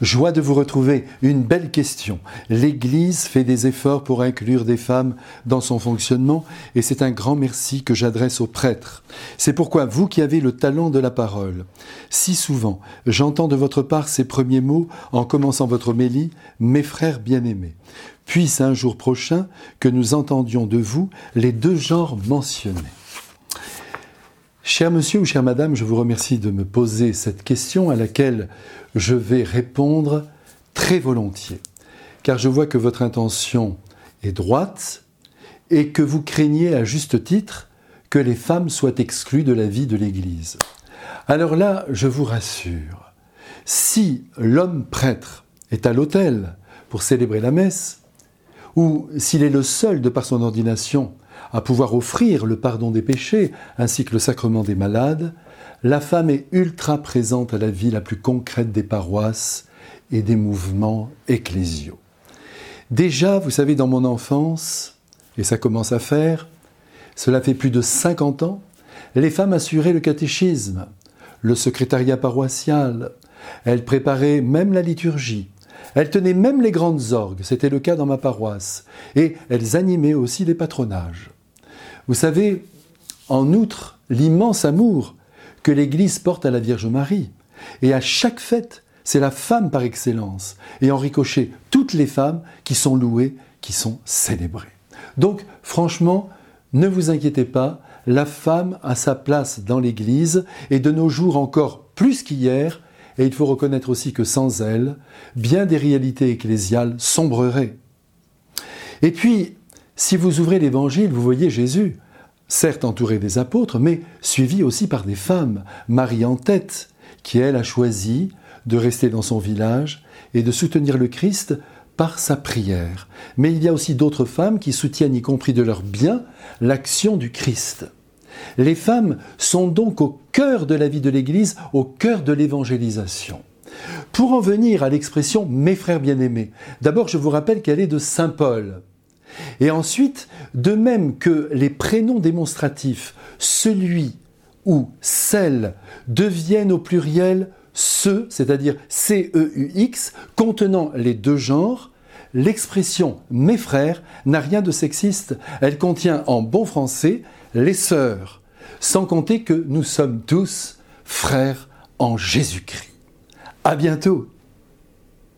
Joie de vous retrouver. Une belle question. L'Église fait des efforts pour inclure des femmes dans son fonctionnement et c'est un grand merci que j'adresse aux prêtres. C'est pourquoi vous qui avez le talent de la parole, si souvent j'entends de votre part ces premiers mots en commençant votre mélie, mes frères bien-aimés. Puisse un jour prochain que nous entendions de vous les deux genres mentionnés. Cher monsieur ou chère madame, je vous remercie de me poser cette question à laquelle je vais répondre très volontiers, car je vois que votre intention est droite et que vous craignez à juste titre que les femmes soient exclues de la vie de l'Église. Alors là, je vous rassure, si l'homme prêtre est à l'autel pour célébrer la messe, ou s'il est le seul de par son ordination à pouvoir offrir le pardon des péchés ainsi que le sacrement des malades, la femme est ultra présente à la vie la plus concrète des paroisses et des mouvements ecclésiaux. Déjà, vous savez, dans mon enfance, et ça commence à faire, cela fait plus de 50 ans, les femmes assuraient le catéchisme, le secrétariat paroissial, elles préparaient même la liturgie, elles tenaient même les grandes orgues, c'était le cas dans ma paroisse, et elles animaient aussi les patronages. Vous savez, en outre, l'immense amour que l'Église porte à la Vierge Marie. Et à chaque fête, c'est la femme par excellence. Et en ricochet, toutes les femmes qui sont louées, qui sont célébrées. Donc, franchement, ne vous inquiétez pas, la femme a sa place dans l'Église et de nos jours encore plus qu'hier, et il faut reconnaître aussi que sans elle, bien des réalités ecclésiales sombreraient. Et puis, si vous ouvrez l'Évangile, vous voyez Jésus, certes entouré des apôtres, mais suivi aussi par des femmes, Marie en tête, qui elle a choisi de rester dans son village et de soutenir le Christ par sa prière. Mais il y a aussi d'autres femmes qui soutiennent, y compris de leur bien, l'action du Christ. Les femmes sont donc au cœur de la vie de l'Église, au cœur de l'évangélisation. Pour en venir à l'expression mes frères bien-aimés, d'abord je vous rappelle qu'elle est de Saint Paul. Et ensuite, de même que les prénoms démonstratifs, celui ou celle, deviennent au pluriel ce, c'est-à-dire C-E-U-X, contenant les deux genres, l'expression mes frères n'a rien de sexiste. Elle contient en bon français les sœurs, sans compter que nous sommes tous frères en Jésus-Christ. À bientôt!